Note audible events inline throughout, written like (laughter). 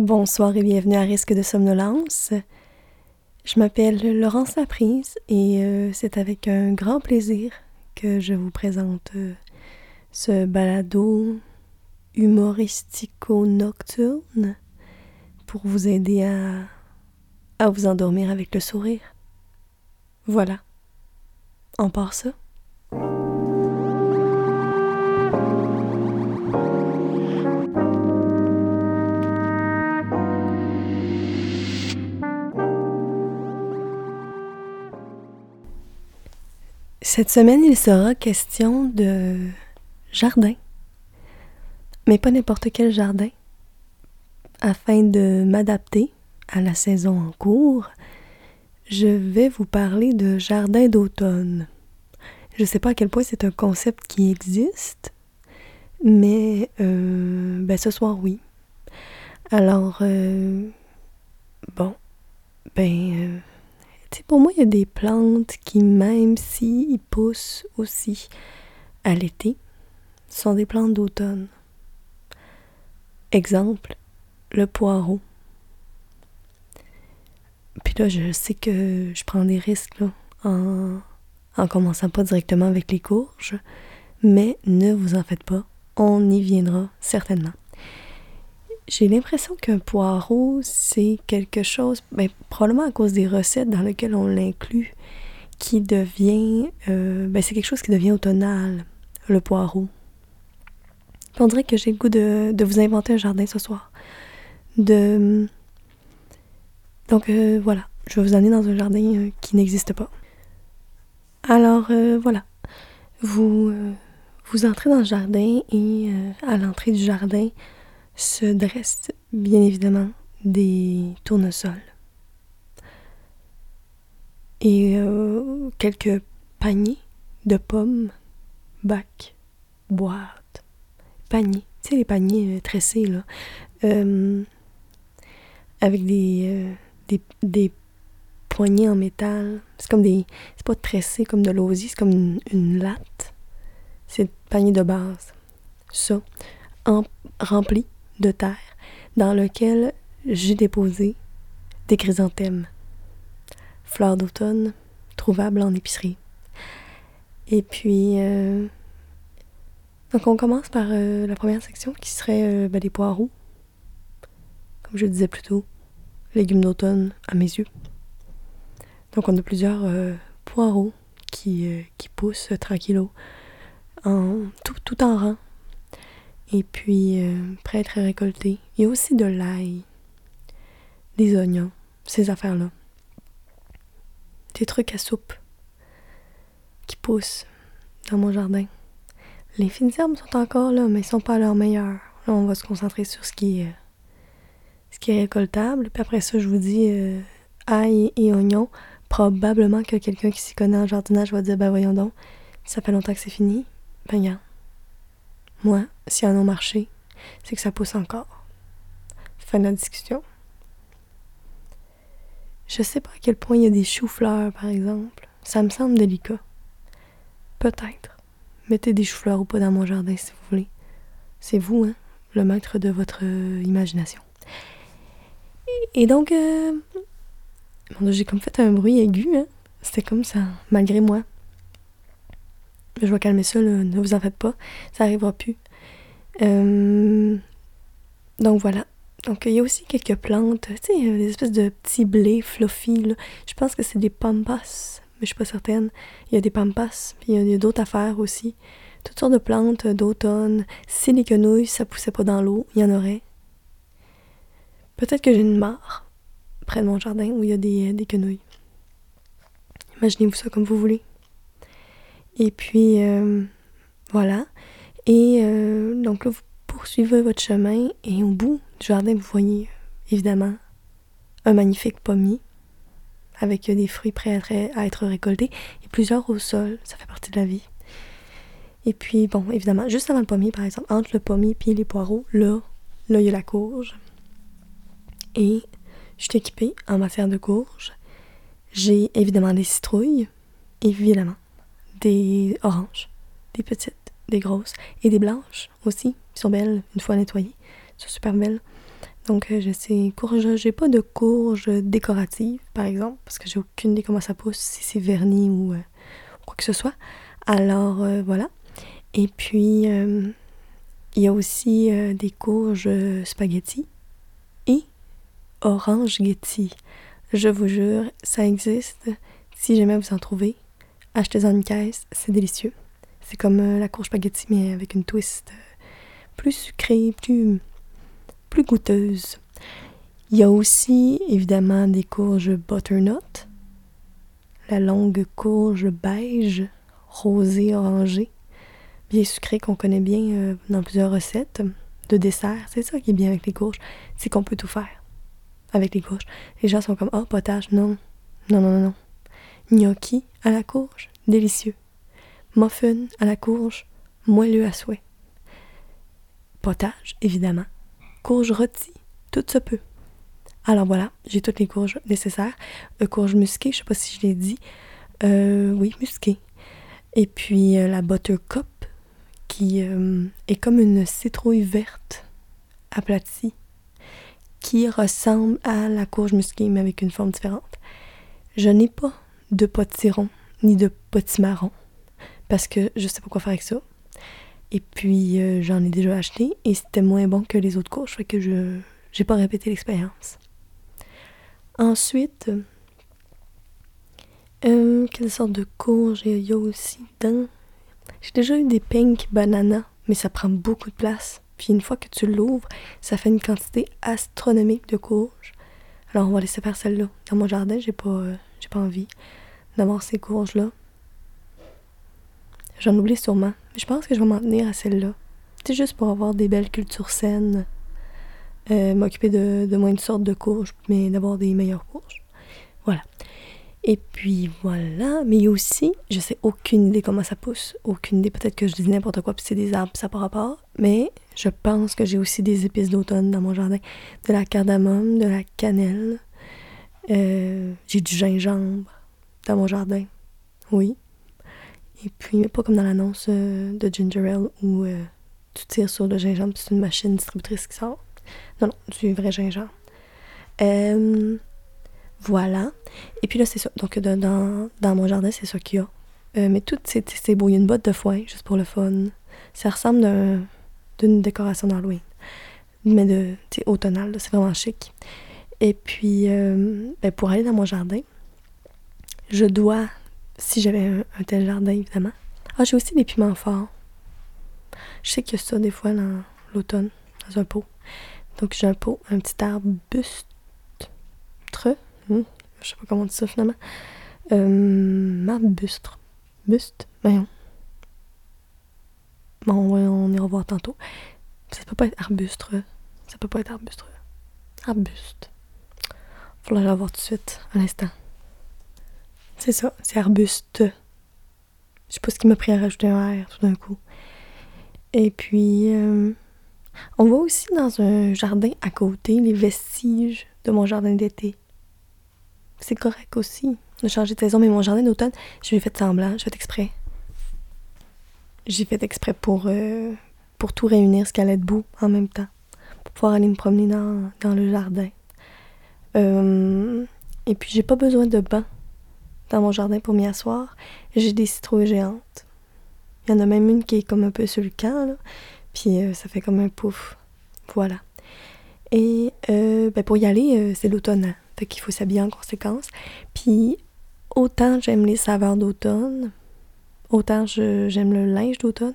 Bonsoir et bienvenue à Risque de somnolence. Je m'appelle Laurence Laprise et euh, c'est avec un grand plaisir que je vous présente euh, ce balado humoristico-nocturne pour vous aider à, vous endormir avec le sourire. Voilà. On part ça. Cette semaine, il sera question de jardin. Mais pas n'importe quel jardin. Afin de m'adapter à la saison en cours, je vais vous parler de jardin d'automne. Je ne sais pas à quel point c'est un concept qui existe, mais euh, ben ce soir, oui. Alors, euh, bon, ben, euh, pour moi, il y a des plantes qui, même s'ils poussent aussi à l'été, sont des plantes d'automne. Exemple, le poireau. Puis là, je sais que je prends des risques en, en commençant pas directement avec les courges, mais ne vous en faites pas, on y viendra certainement. J'ai l'impression qu'un poireau, c'est quelque chose, ben, probablement à cause des recettes dans lesquelles on l'inclut, qui devient, euh, ben, c'est quelque chose qui devient automnal, le poireau. On dirait que j'ai le goût de, de, vous inventer un jardin ce soir. De... Donc euh, voilà, je vais vous emmener dans un jardin euh, qui n'existe pas. Alors voilà, vous, vous entrez dans le jardin et à l'entrée du jardin, se dressent bien évidemment des tournesols et euh, quelques paniers de pommes, bacs, boîtes, paniers, tu sais les paniers euh, tressés là, euh, avec des, des, des, poignées en métal. C'est comme des, c'est pas tressé comme de l'osier, c'est comme une, une latte. C'est le panier de base. Ça, en, rempli de terre dans lequel j'ai déposé des chrysanthèmes, fleurs d'automne trouvables en épicerie. Et puis, euh, donc on commence par euh, la première section qui serait euh, ben, des poireaux, comme je disais plus tôt, légumes d'automne à mes yeux. Donc on a plusieurs poireaux qui, qui poussent tranquillos, en, tout, tout en rang, et puis, euh, prêt à être récolté. Il y a aussi de l'ail, des oignons, ces affaires-là. Des trucs à soupe qui poussent dans mon jardin. Les fines herbes sont encore là, mais ils sont pas à leur meilleur. Là, on va se concentrer sur ce qui est, ce qui est récoltable. Puis après ça, je vous dis euh, ail et oignons. Probablement que quelqu'un qui s'y connaît en jardinage va dire Ben voyons donc, ça fait longtemps que c'est fini. Ben, regarde. Moi, si en ont marché, c'est que ça pousse encore. Fin de la discussion. Je sais pas à quel point il y a des choux-fleurs, par exemple. Ça me semble délicat. Peut-être. Mettez des choux-fleurs ou pas dans mon jardin si vous voulez. C'est vous, hein, le maître de votre euh, imagination. Et donc, euh... j'ai comme fait un bruit aigu, hein. C'était comme ça, malgré moi. Je vais calmer ça, ne vous en faites pas, ça arrivera plus. Euh, donc voilà. Donc il y a aussi quelques plantes, tu sais, des espèces de petits blés fluffy. Je pense que c'est des pampas, mais je suis pas certaine. Il y a des pampas, puis il y a, d'autres affaires aussi. Toutes sortes de plantes d'automne. Si les quenouilles, ça poussait pas dans l'eau, il y en aurait. Peut-être que j'ai une mare près de mon jardin où il y a des, des quenouilles. Imaginez-vous ça comme vous voulez. Et puis, euh, voilà. Et euh, donc là, vous poursuivez votre chemin et au bout du jardin, vous voyez évidemment un magnifique pommier avec des fruits prêts à être récoltés et plusieurs au sol. Ça fait partie de la vie. Et puis, bon, évidemment, juste avant le pommier, par exemple, entre le pommier et les poireaux, là, là, il y a la courge. Et je suis équipée en matière de courge. J'ai évidemment des citrouilles, évidemment des oranges, des petites, des grosses, et des blanches aussi, qui sont belles une fois nettoyées, sont super belles. Donc, euh, je sais, courge, j'ai pas de courge décorative, par exemple, parce que j'ai aucune idée comment ça pousse, si c'est verni ou quoi que ce soit. Alors, voilà. Et puis, il y a aussi des courges spaghetti et orange Getty. Je vous jure, ça existe. Si jamais vous en trouvez, achetez-en une caisse, c'est délicieux. C'est comme euh, la courge spaghetti, mais avec une twist euh, plus sucrée, plus, goûteuse. Il y a aussi, évidemment, des courges butternut, la longue courge beige, rosée, orangée, bien sucrée qu'on connaît bien euh, dans plusieurs recettes de dessert. C'est ça qui est bien avec les courges, c'est qu'on peut tout faire avec les courges. Les gens sont comme, oh, potage, non, non, non, non, non. Gnocchi à la courge, délicieux muffin à la courge, moelleux à souhait. Potage, évidemment. Courge rôtie, tout se peut. Alors voilà, j'ai toutes les courges nécessaires. Euh, courge musquée, je sais pas si je l'ai dit. Euh, oui, musquée. Et puis euh, la buttercup, qui est comme une citrouille verte aplatie, qui ressemble à la courge musquée, mais avec une forme différente. Je n'ai pas de potiron ni de potimarron parce que je sais pas quoi faire avec ça. Et puis euh, j'en ai déjà acheté et c'était moins bon que les autres courges, fait que je j'ai pas répété l'expérience. Ensuite, euh, quelle sorte de courge y a aussi dans J'ai déjà eu des pink banana, mais ça prend beaucoup de place. Puis une fois que tu l'ouvres, ça fait une quantité astronomique de courges. Alors on va laisser faire celle-là. Dans mon jardin, j'ai pas, euh, j'ai pas envie d'avoir ces courges-là. J'en oublie sûrement. Mais je pense que je vais m'en tenir à celle-là. C'est juste pour avoir des belles cultures saines. Euh, m'occuper de, de moins de sortes de courges, mais d'avoir des meilleures courges. Voilà. Et puis voilà. Mais aussi, je sais aucune idée comment ça pousse. Aucune idée. Peut-être que je dis n'importe quoi, puis c'est des arbres, ça par rapport. Mais je pense que j'ai aussi des épices d'automne dans mon jardin. De la cardamome, de la cannelle. Euh, j'ai du gingembre dans mon jardin. Oui, et puis, pas comme dans l'annonce euh, de Ginger Ale où euh, tu tires sur le gingembre, c'est une machine distributrice qui sort. Non, non, du vrai gingembre. Euh, voilà. Et puis là, c'est ça. Donc, dans, dans mon jardin, c'est ça qu'il y a. mais tout, c'est beau. Il y a une botte de foin, juste pour le fun. Ça ressemble d'une décoration d'Halloween. Mais de, automnale, c'est vraiment chic. Et puis, ben, pour aller dans mon jardin, je dois si j'avais un, tel jardin, évidemment. Ah, j'ai aussi des piments forts. Je sais qu'il y a ça des fois dans l'automne, dans un pot. Donc j'ai un pot, un petit arbuste. Hmm, je sais pas comment on dit ça finalement. Euh, arbuste. Buste. Voyons. Bon, on ira voir tantôt. Ça peut pas être arbuste. Ça peut pas être arbuste. Arbuste. Faudra la voir tout de suite, à l'instant. C'est ça, c'est arbuste. Je sais pas ce qui m'a pris à rajouter un R tout d'un coup. Et puis, euh, on voit aussi dans un jardin à côté les vestiges de mon jardin d'été. C'est correct aussi de changer de saison, mais mon jardin d'automne, je lui ai fait semblant, j'ai fait exprès. J'ai fait exprès pour, euh, pour tout réunir, ce qui allait debout en même temps, pour pouvoir aller me promener dans, dans le jardin. Euh, et puis, j'ai pas besoin de banc dans mon jardin pour m'y asseoir. J'ai des citrouilles géantes. Il y en a même une qui est comme un peu sur là. Puis euh, ça fait comme un pouf. Voilà. Et euh, ben pour y aller, euh, c'est l'automne. Hein. Fait qu'il faut s'habiller en conséquence. Puis autant j'aime les saveurs d'automne, autant j'aime le linge d'automne.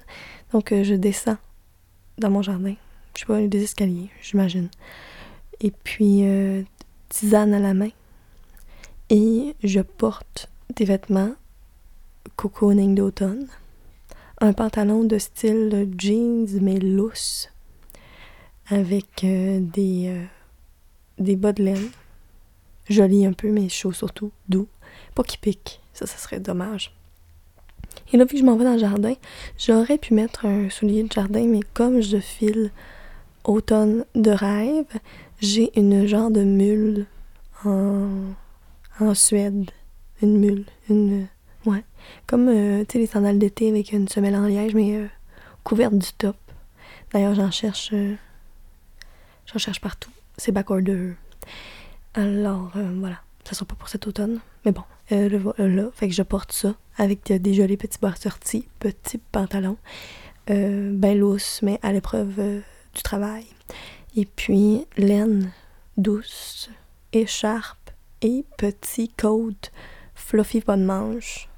Donc je descends dans mon jardin. Je sais pas, des escaliers, j'imagine. Et puis tisane à la main et je porte des vêtements cocooning d'automne, un pantalon de style jeans mais lousse, avec euh, des, euh, des bas de laine, joli un peu mais chaud surtout, doux, pas qui pique, ça, ça serait dommage. Et là, vu que je m'en vais dans le jardin, j'aurais pu mettre un soulier de jardin, mais comme je file automne de rêve, j'ai une genre de mule en en Suède. Une mule. Une. Ouais. Comme, euh, tu sais, les sandales d'été avec une semelle en liège, mais euh, couverte du top. D'ailleurs, j'en cherche. Euh, j'en cherche partout. c'est backorder. Alors, voilà. Ça sera pas pour cet automne. Mais bon, là. Fait que je porte ça avec des jolis petits bas sortis, petits pantalons. ben lousses, mais à l'épreuve du travail. Et puis, laine douce, écharpe et petit coat fluffy pas de manche.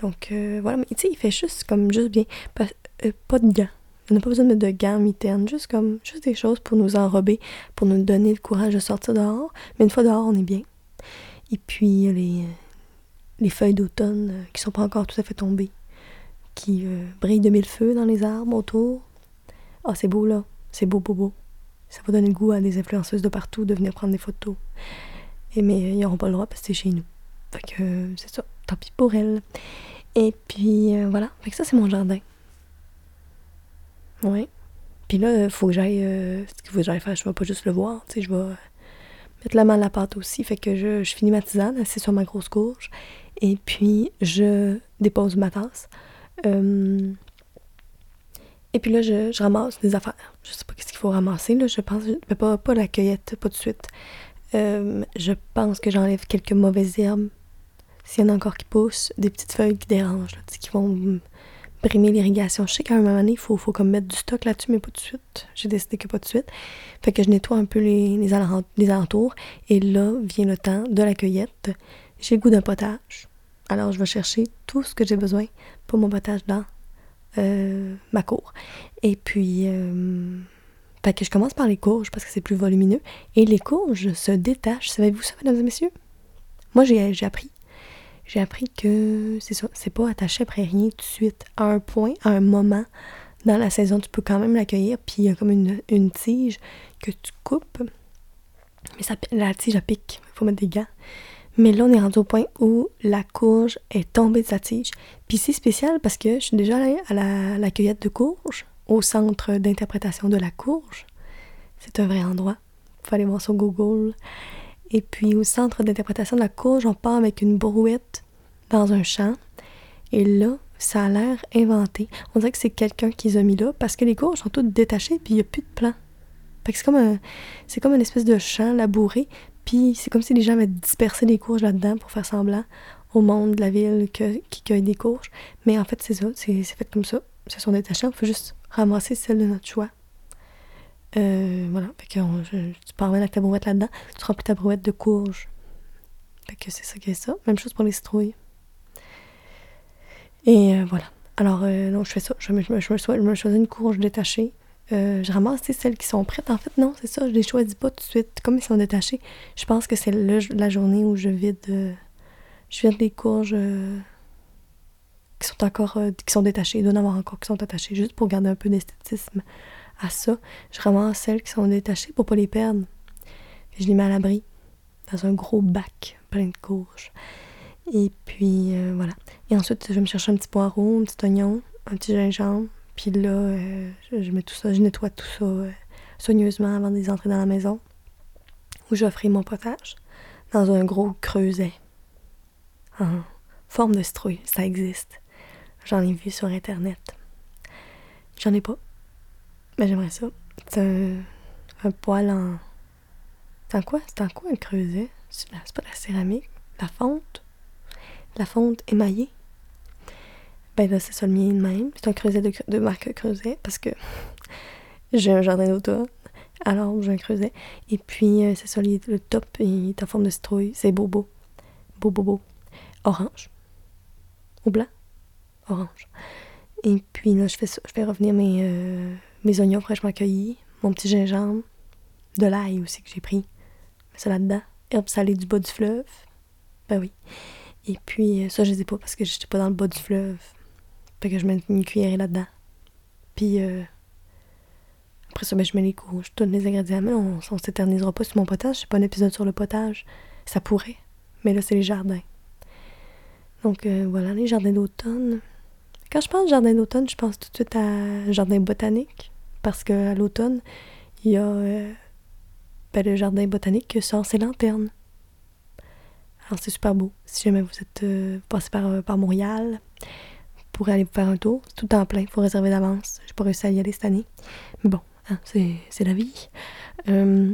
Donc euh, voilà, mais tu sais, il fait juste comme juste bien. Pas, euh, pas de gants. On n'a pas besoin de de gants, mitaines, juste comme juste des choses pour nous enrober, pour nous donner le courage de sortir dehors. Mais une fois dehors, on est bien. Et puis les, les feuilles d'automne euh, qui sont pas encore tout à fait tombées, qui brillent de mille feux dans les arbres autour. Ah, c'est beau là. C'est beau, beau, beau. Ça va donner le goût à des influenceuses de partout de venir prendre des photos. Mais ils n'auront pas le droit parce que c'est chez nous. Fait que c'est ça. Tant pis pour elles. Et puis euh, voilà. Fait que ça, c'est mon jardin. Ouais. Puis là, faut que j'aille. Euh, ce qu'il faut que j'aille faire, je vais pas juste le voir. Tu sais, je vais mettre la main à la pâte aussi. Fait que je, je finis ma tisane, c'est sur ma grosse courge. Et puis, je dépose ma tasse. Euh, et puis là, je, ramasse des affaires. Je sais pas qu'est-ce qu'il faut ramasser, là. Je pense, pas, pas la cueillette, pas de suite. Euh, je pense que j'enlève quelques mauvaises herbes. S'il y en a encore qui poussent, des petites feuilles qui dérangent, qui vont brimer l'irrigation. Je sais qu'à un moment donné, il faut, comme mettre du stock là-dessus, mais pas de suite. J'ai décidé que pas de suite. Fait que je nettoie un peu les, les, alentours. Et là vient le temps de la cueillette. J'ai le goût d'un potage. Alors, je vais chercher tout ce que j'ai besoin pour mon potage dans euh, ma cour. Et puis, euh, que je commence par les courges parce que c'est plus volumineux. Et les courges se détachent. Savez-vous ça, mesdames et messieurs? Moi, j'ai appris. J'ai appris que c'est pas attaché après rien tout de suite. À un point, à un moment dans la saison, tu peux quand même l'accueillir. Puis il y a comme une, une, tige que tu coupes. Mais ça, la tige, elle pique. Il faut mettre des gants. Mais là, on est rendu au point où la courge est tombée de sa tige. Puis c'est spécial parce que je suis déjà allée à la, cueillette de courge, au centre d'interprétation de la courge. C'est un vrai endroit. Il faut aller voir sur Google. Et puis au centre d'interprétation de la courge, on part avec une brouette dans un champ. Et là, ça a l'air inventé. On dirait que c'est quelqu'un qui les a mis là parce que les courges sont toutes détachées puis il n'y a plus de plan. c'est comme comme une espèce de champ labouré puis c'est comme si les gens avaient dispersé des courges là-dedans pour faire semblant au monde de la ville qui cueille des courges. Mais en fait, c'est ça, c'est fait comme ça. Ce sont détachés, on peut juste ramasser celle de notre choix. Euh, voilà, fait que tu pars avec ta brouette là-dedans, tu remplis ta brouette de courges. Fait que c'est ça qui est ça. Même chose pour les citrouilles. Et euh, voilà. Alors, euh, je fais ça. Je me, je, me, je choisis une courge détachée. Euh, je ramasse celles qui sont prêtes. En fait, non, c'est ça, je les choisis pas tout de suite. Comme ils sont détachés, je pense que c'est la journée où je vide, je vide les courges qui sont encore qui sont détachées. Il doit en avoir encore qui sont attachées, juste pour garder un peu d'esthétisme à ça. Je ramasse celles qui sont détachées pour pas les perdre. je les mets à l'abri dans un gros bac plein de courges. Et puis voilà. Et ensuite, je vais me chercher un petit poireau, un petit oignon, un petit gingembre puis là, euh, je, mets tout ça, je nettoie tout ça euh, soigneusement avant de les entrer dans la maison, où j'offrais mon potage dans un gros creuset en forme de citrouille. Ça existe. J'en ai vu sur Internet. J'en ai pas. Mais j'aimerais ça. C'est un, poil en. C'est en quoi? C'est en quoi un creuset? C'est pas de la céramique? La fonte? La fonte émaillée? Ben là, c'est ça le mien de même. C'est un creuset de, de marque Creuset parce que (laughs) j'ai un jardin d'automne. Alors, j'ai un creuset. Et puis, euh, c'est ça, le top, il est en forme de citrouille. C'est beau, beau. Beau, beau, beau. Orange. Ou blanc. Orange. Et puis, là, je fais. Je revenir mes, euh, mes oignons fraîchement cueillis, mon petit gingembre, de l'ail aussi que j'ai pris. Mets ça là-dedans. Herbe salée du bas du fleuve. Ben oui. Et puis, euh, ça, je les ai pas parce que j'étais pas dans le bas du fleuve. Fait que je mets une cuillerée là-dedans. Puis euh, après ça, ben, je mets les couches, tous les ingrédients. Mais on, on s'éternisera pas sur mon potage. C'est pas un épisode sur le potage. Ça pourrait. Mais là, c'est les jardins. Donc euh, voilà, les jardins d'automne. Quand je pense jardin d'automne, je pense tout de suite à jardin botanique. Parce qu'à l'automne, il y a euh, ben, le jardin botanique qui sort ses lanternes. Alors c'est super beau. Si jamais vous êtes passé par, par Montréal, pour aller faire un tour. C'est tout en plein, il faut réserver d'avance. J'ai pas réussi à y aller cette année. Mais bon, hein, c'est la vie. Euh,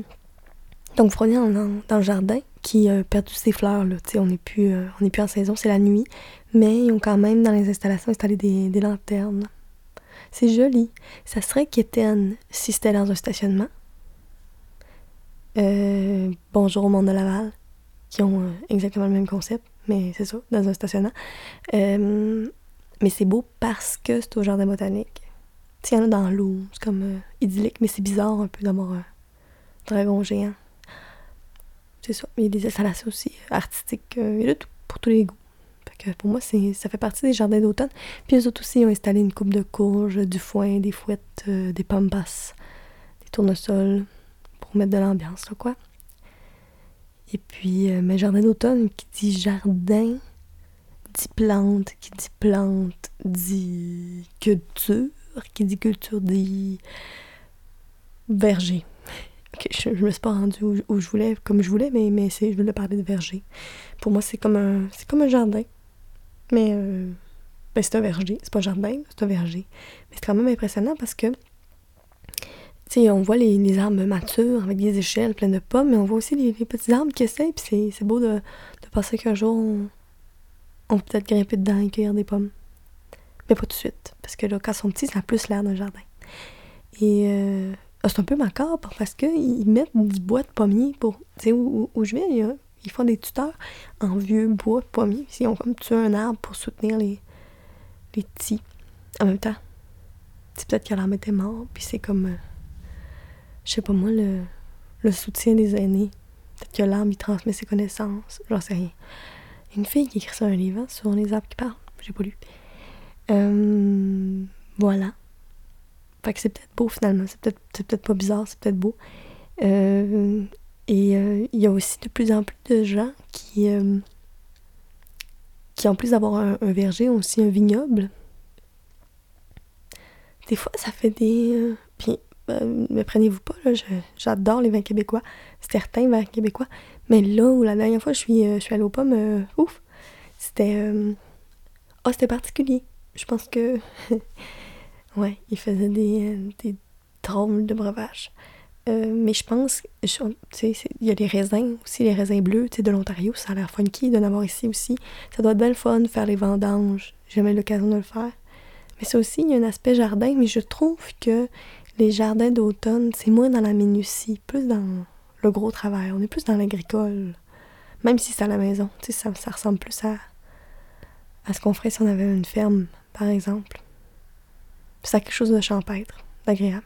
Donc, vous prenez dans, dans, le jardin qui a perdu ses fleurs. Là. on n'est plus, euh, plus en saison, c'est la nuit. Mais ils ont quand même dans les installations installé des, lanternes. C'est joli. Ça serait quétaine si c'était dans un stationnement. Euh, bonjour au monde de Laval, qui ont euh, exactement le même concept, mais c'est ça, dans un stationnement. Euh, mais c'est beau parce que c'est au jardin botanique. Il y en a dans l'eau, c'est comme idyllique, mais c'est bizarre un peu d'avoir un dragon géant. C'est ça. Il y a des installations aussi artistiques, il y a tout, pour tous les goûts. Pour moi, ça fait partie des jardins d'automne. Puis les autres aussi ont installé une coupe de courges, du foin, des fouettes, des pambas, des tournesols mettre de l'ambiance, là, quoi. Et puis, euh, mais jardin d'automne, qui dit jardin, dit plante, qui dit plante, dit culture, qui dit culture, dit verger. je, me suis pas rendue où, je voulais, comme je voulais, mais, mais je voulais parler de verger. Pour moi, c'est comme un, c'est comme un jardin. Mais euh, ben, c'est un verger. C'est pas un jardin, c'est un verger. Mais c'est quand même impressionnant parce que on voit les, arbres matures avec des échelles pleines de pommes, mais on voit aussi les, petits arbres qui essaient, puis c'est beau de, de penser qu'un jour, on, peut peut-être grimper dedans et cueillir des pommes. Mais pas tout de suite, parce que là, quand ils sont petits, ça a plus l'air d'un jardin. Et euh, ah, c'est un peu macabre parce qu'ils mettent du bois de pommier pour. Tu sais, où, je vais, ils font des tuteurs en vieux bois de pommier. Ils ont comme tué un arbre pour soutenir les, les petits. En même temps, c'est peut-être que l'arbre était mort, puis c'est comme. Euh, je sais pas moi, le, le soutien des aînés. Peut-être que l'arbre, il transmet ses connaissances. J'en sais rien. Une fille qui écrit ça un livre hein, sur les arbres qui parlent. J'ai pas lu. Euh, voilà. Fait que c'est peut-être beau finalement. C'est peut-être peut pas bizarre, c'est peut-être beau. Euh, il y a aussi de plus en plus de gens qui, qui en plus d'avoir un, verger, ont aussi un vignoble. Des fois, ça fait des. puis euh, me prenez-vous pas, là, j'adore les vins québécois, certains vins québécois. Mais là où la dernière fois je suis, euh, je suis allée aux pommes, euh, ouf, c'était. oh, c'était particulier. Je pense que. (laughs) ouais, ils faisaient des, des drôles de breuvages. mais je pense, il y a les raisins aussi, les raisins bleus, de l'Ontario, ça a l'air funky d'en avoir ici aussi. Ça doit être bien le fun faire les vendanges. J'ai jamais l'occasion de le faire. Mais ça aussi, il y a un aspect jardin, mais je trouve que les jardins d'automne, c'est moins dans la minutie, plus dans le gros travail. On est plus dans l'agricole. Même si c'est à la maison. Ça, ça ressemble plus à, à ce qu'on ferait si on avait une ferme, par exemple. C'est quelque chose de champêtre, d'agréable.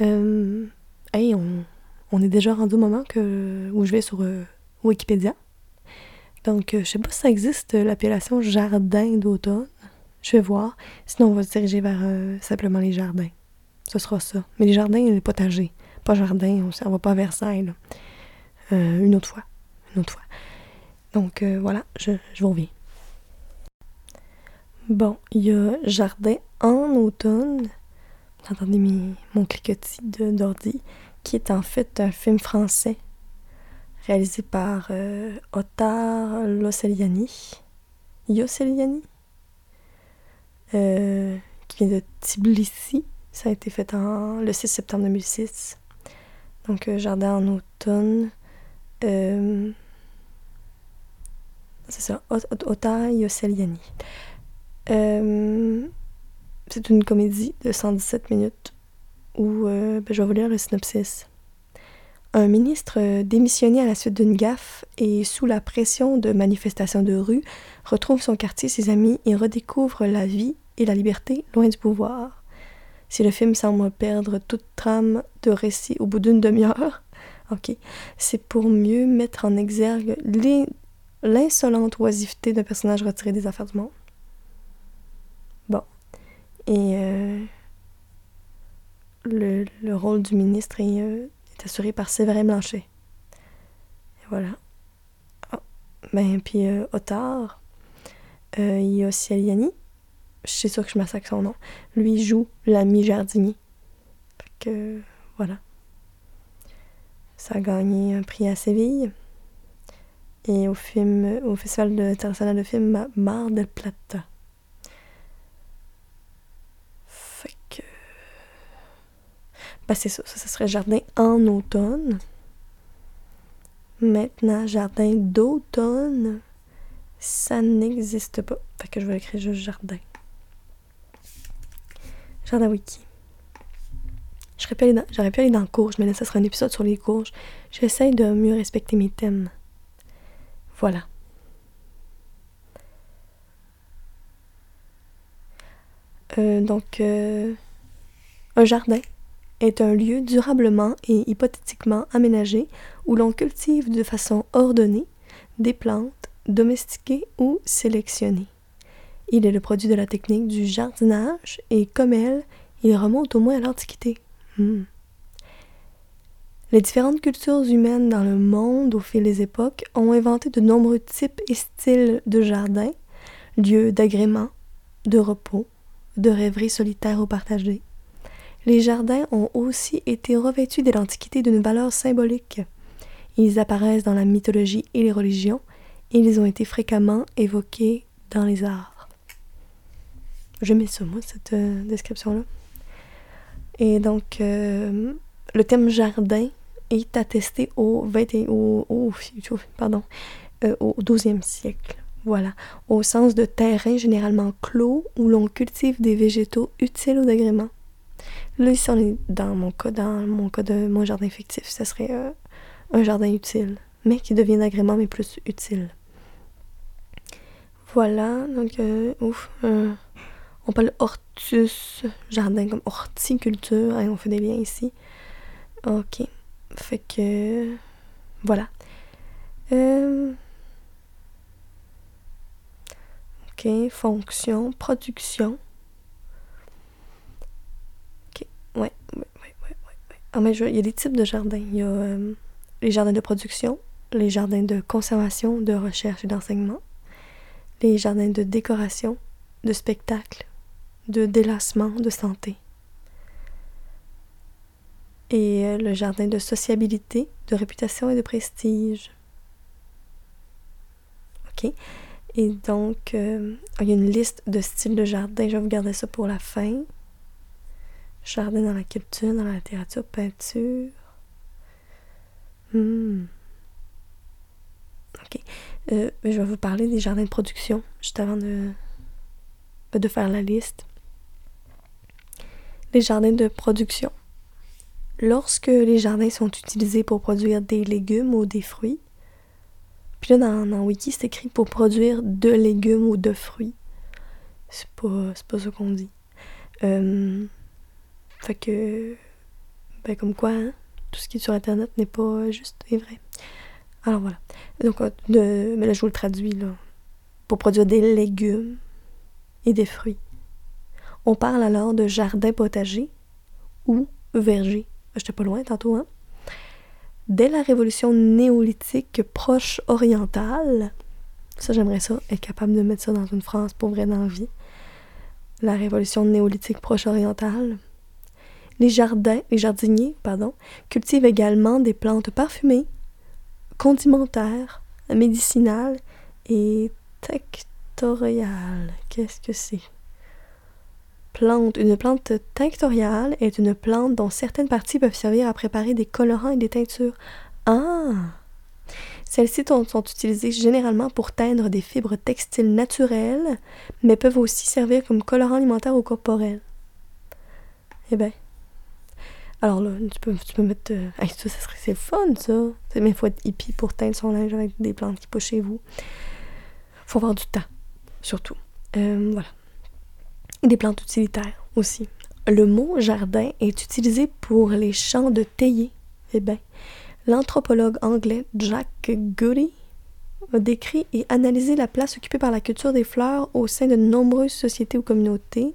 Euh, hey, on, est déjà rendu au moment que, où je vais sur euh, Wikipédia. Donc, euh, je sais pas si ça existe l'appellation jardin d'automne. Je vais voir. Sinon, on va se diriger vers simplement les jardins. Ce sera ça. Mais les jardins, les potagers. Pas jardin, on ne va pas à Versailles. Une autre fois. Une autre fois. Donc voilà, je, je vous reviens. Bon, il y a Jardin en automne. Vous entendez mon cliquetis d'ordi, qui est en fait un film français réalisé par euh, Ottar Losseliani. Yosseliani euh, qui vient de Tbilissi. Ça a été fait en, le 6 septembre 2006. Donc, euh, Jardin en automne. Euh, c'est ça, Ota Yosseliani. C'est une comédie de 117 minutes où ben, je vais vous lire le synopsis. Un ministre démissionné à la suite d'une gaffe et sous la pression de manifestations de rue retrouve son quartier, ses amis et redécouvre la vie et la liberté loin du pouvoir. Si le film semble perdre toute trame de récit au bout d'une demi-heure, (laughs) c'est pour mieux mettre en exergue l'insolente oisiveté d'un personnage retiré des affaires du monde. Et euh, le, rôle du ministre est, euh, assuré par Séverin Blanchet. Et voilà. Ah, ben, puis euh, Otard, il y a je suis sûre que je massacre son nom. Lui joue l'ami jardinier. Fait que, voilà. Ça a gagné un prix à Séville. Et au film, au Festival international de film Mar del Plata. Fait que. Ben, c'est ça, ça, serait jardin en automne. Maintenant, jardin d'automne, ça n'existe pas. Fait que je vais écrire juste jardin. Jardin wiki. J'aurais pu, aller dans, j'aurais pu aller dans courge, mais là, ça sera un épisode sur les courges. J'essaie de mieux respecter mes thèmes. Voilà. Euh, donc, euh, un jardin est un lieu durablement et hypothétiquement aménagé où l'on cultive de façon ordonnée des plantes domestiquées ou sélectionnées. Il est le produit de la technique du jardinage et comme elle, il remonte au moins à l'Antiquité. Hmm. Les différentes cultures humaines dans le monde au fil des époques ont inventé de nombreux types et styles de jardins, lieux d'agrément, de repos, de rêverie solitaire ou partagée. Les jardins ont aussi été revêtus dès l'Antiquité d'une valeur symbolique. Ils apparaissent dans la mythologie et les religions, et ils ont été fréquemment évoqués dans les arts. J'aimais ça, moi, cette euh, description-là. Et donc, euh, le thème jardin est attesté au, 20, au, au, pardon, euh, au 12e siècle. Voilà, au sens de terrain généralement clos où l'on cultive des végétaux utiles aux agréments. Là, ici, on est dans mon cas, dans mon cas de mon jardin fictif, ça serait euh, un jardin utile, mais qui devient d'agrément, mais plus utile. Voilà, donc, euh, ouf, euh, on parle hortus, jardin comme horticulture, hein, on fait des liens ici. Ok, fait que, voilà. ok, fonction, production. Ouais, ouais, ouais, ouais, ouais. Ah, mais il y a des types de jardins. Il y a euh, les jardins de production, les jardins de conservation, de recherche et d'enseignement, les jardins de décoration, de spectacle, de délassement, de santé. Et euh, le jardin de sociabilité, de réputation et de prestige. OK? Et donc, euh, il y a une liste de styles de jardin. Je vais vous garder ça pour la fin. Jardin dans la culture, dans la littérature, peinture. Hmm. Ok. Euh, je vais vous parler des jardins de production, juste avant de, de faire la liste. Les jardins de production. Lorsque les jardins sont utilisés pour produire des légumes ou des fruits, puis là, dans, Wiki, c'est écrit pour produire de légumes ou de fruits. C'est pas, pas ce qu'on dit. Euh, fait que, ben comme quoi, hein, tout ce qui est sur Internet n'est pas juste et vrai. Alors voilà. Donc, euh, de, mais là, je vous le traduis, là. Pour produire des légumes et des fruits. On parle alors de jardin potager ou verger. J'étais pas loin tantôt, hein? Dès la révolution néolithique proche orientale, ça j'aimerais ça, être capable de mettre ça dans une phrase pour vrai dans la vie. La révolution néolithique proche orientale, les jardiniers, cultivent également des plantes parfumées, condimentaires, médicinales et tectoriales. Qu'est-ce que c'est? Une plante tectoriale est une plante dont certaines parties peuvent servir à préparer des colorants et des teintures. Ah! Celles-ci sont, utilisées généralement pour teindre des fibres textiles naturelles, mais peuvent aussi servir comme colorant alimentaire ou corporel. Eh bien, alors là, tu peux, tu peux mettre. Euh, ça, serait c'est fun, ça. Mais il faut être hippie pour teindre son linge avec des plantes qui poussent chez vous. faut avoir du temps, surtout. Euh, voilà. Des plantes utilitaires aussi. Le mot jardin est utilisé pour les champs de théier. Eh bien, l'anthropologue anglais Jack Goody a décrit et analysé la place occupée par la culture des fleurs au sein de nombreuses sociétés ou communautés,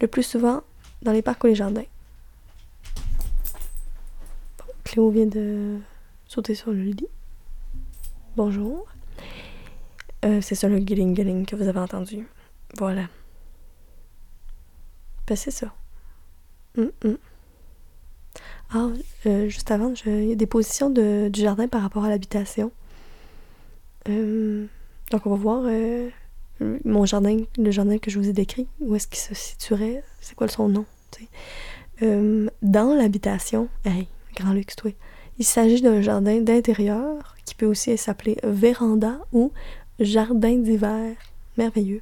le plus souvent dans les parcs ou les jardins. Cléo vient de sauter sur le lit. Bonjour. Euh, c'est ça le gilling gilling que vous avez entendu. Voilà. Ben, c'est ça. Mm. Ah, euh, juste avant, il y a des positions de, du jardin par rapport à l'habitation. Euh, donc, on va voir mon jardin, le jardin que je vous ai décrit. Où est-ce qu'il se situerait? C'est quoi son nom? Euh, dans l'habitation, hey, grand luxe, toi, il s'agit d'un jardin d'intérieur qui peut aussi s'appeler véranda ou jardin d'hiver. Merveilleux.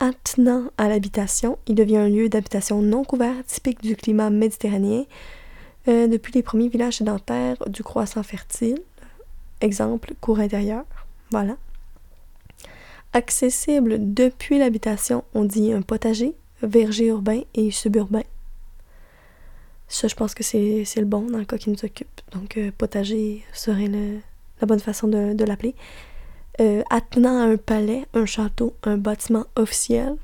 Attenant à l'habitation, il devient un lieu d'habitation non couvert typique du climat méditerranéen euh, depuis les premiers villages sédentaires du croissant fertile. Exemple, cour intérieure. Voilà. Accessible depuis l'habitation, on dit un potager, verger urbain et suburbain. Ça, je pense que c'est le bon dans le cas qui nous occupe. Donc, euh, potager serait la bonne façon de, l'appeler. Euh, attenant à un palais, un château, un bâtiment officiel,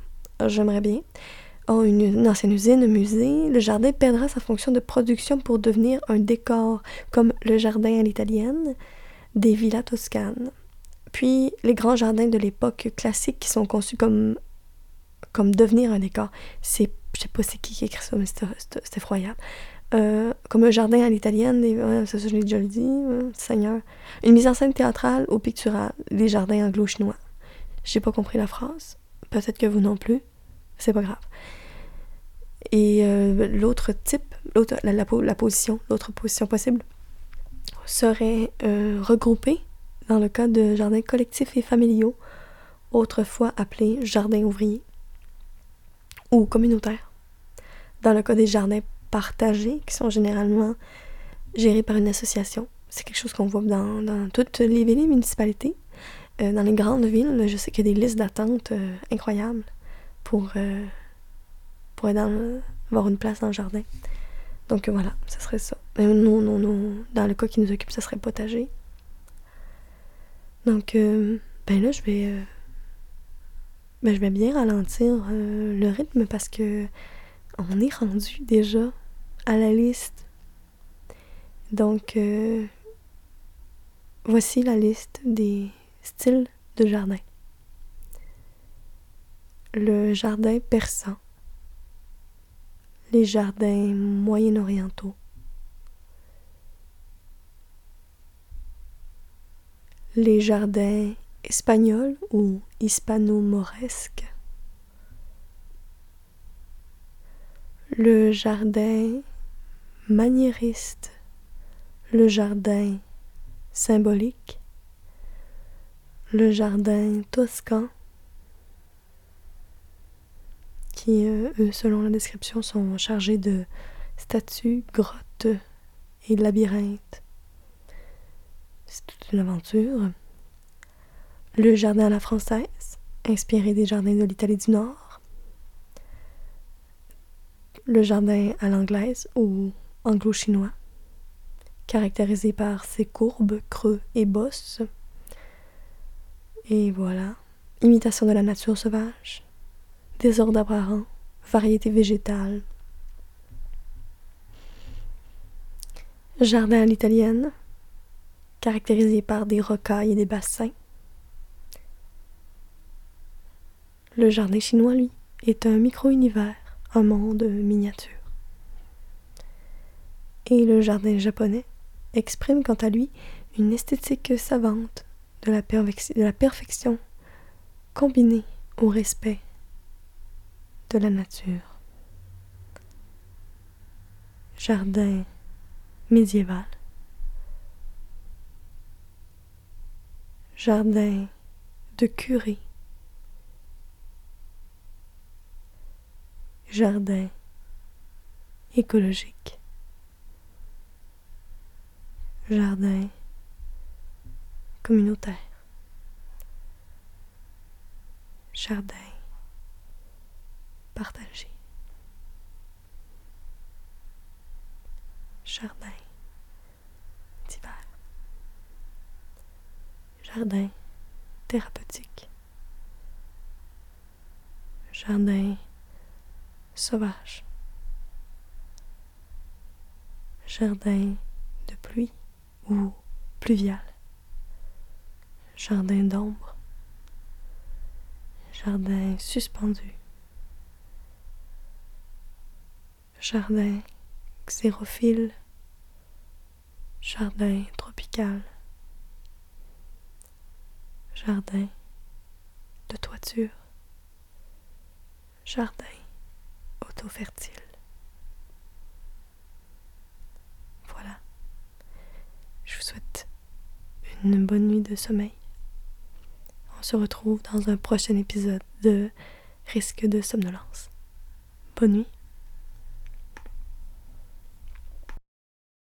j'aimerais bien. Oh, une, ancienne usine, un musée. Le jardin perdra sa fonction de production pour devenir un décor, comme le jardin à l'italienne des villas toscanes. Puis, les grands jardins de l'époque classique qui sont conçus comme, comme devenir un décor. C'est je sais pas c'est qui qui écrit ça, mais c'est effroyable. Euh, comme un jardin à l'italienne, ça, je l'ai déjà dit, hein, Seigneur. Une mise en scène théâtrale ou picturale, des jardins anglo-chinois. J'ai pas compris la phrase. Peut-être que vous non plus. C'est pas grave. Et euh, l'autre type, l'autre, la, la, position, l'autre position possible, serait euh, regroupé dans le cas de jardins collectifs et familiaux, autrefois appelés jardins ouvriers ou communautaires. Dans le cas des jardins partagés, qui sont généralement gérés par une association, c'est quelque chose qu'on voit dans, toutes les villes et municipalités. Euh, dans les grandes villes, je sais qu'il y a des listes d'attente euh, incroyables pour, euh, pour avoir une place dans le jardin. Donc voilà, ce serait ça. nous, non, non, dans le cas qui nous occupe, ce serait potager. Donc, ben là, je vais ben, je vais bien ralentir euh, le rythme parce que on est rendu déjà à la liste. Donc, euh, voici la liste des styles de jardin. Le jardin persan, les jardins moyen-orientaux, les jardins espagnol ou hispano-mauresque. Le jardin maniériste, le jardin symbolique, le jardin toscan, qui, euh, eux, selon la description, sont chargés de statues, grottes et labyrinthes. C'est toute une aventure le jardin à la française, inspiré des jardins de l'Italie du Nord, le jardin à l'anglaise ou anglo-chinois, caractérisé par ses courbes, creux et bosses. Et voilà, imitation de la nature sauvage, désordre apparent, variété végétale. Jardin à l'italienne, caractérisé par des rocailles et des bassins. Le jardin chinois, lui, est un micro-univers, un monde miniature. Et le jardin japonais exprime quant à lui une esthétique savante de la, perfection combinée au respect de la nature. Jardin médiéval. Jardin de curé. Jardin écologique, jardin communautaire, jardin partagé, jardin d'hiver, jardin thérapeutique, jardin sauvage. Jardin de pluie ou pluvial. Jardin d'ombre. Jardin suspendu. Jardin xérophile. Jardin tropical. Jardin de toiture. Jardin fertile. Voilà. Je vous souhaite une bonne nuit de sommeil. On se retrouve dans un prochain épisode de Risque de somnolence. Bonne nuit.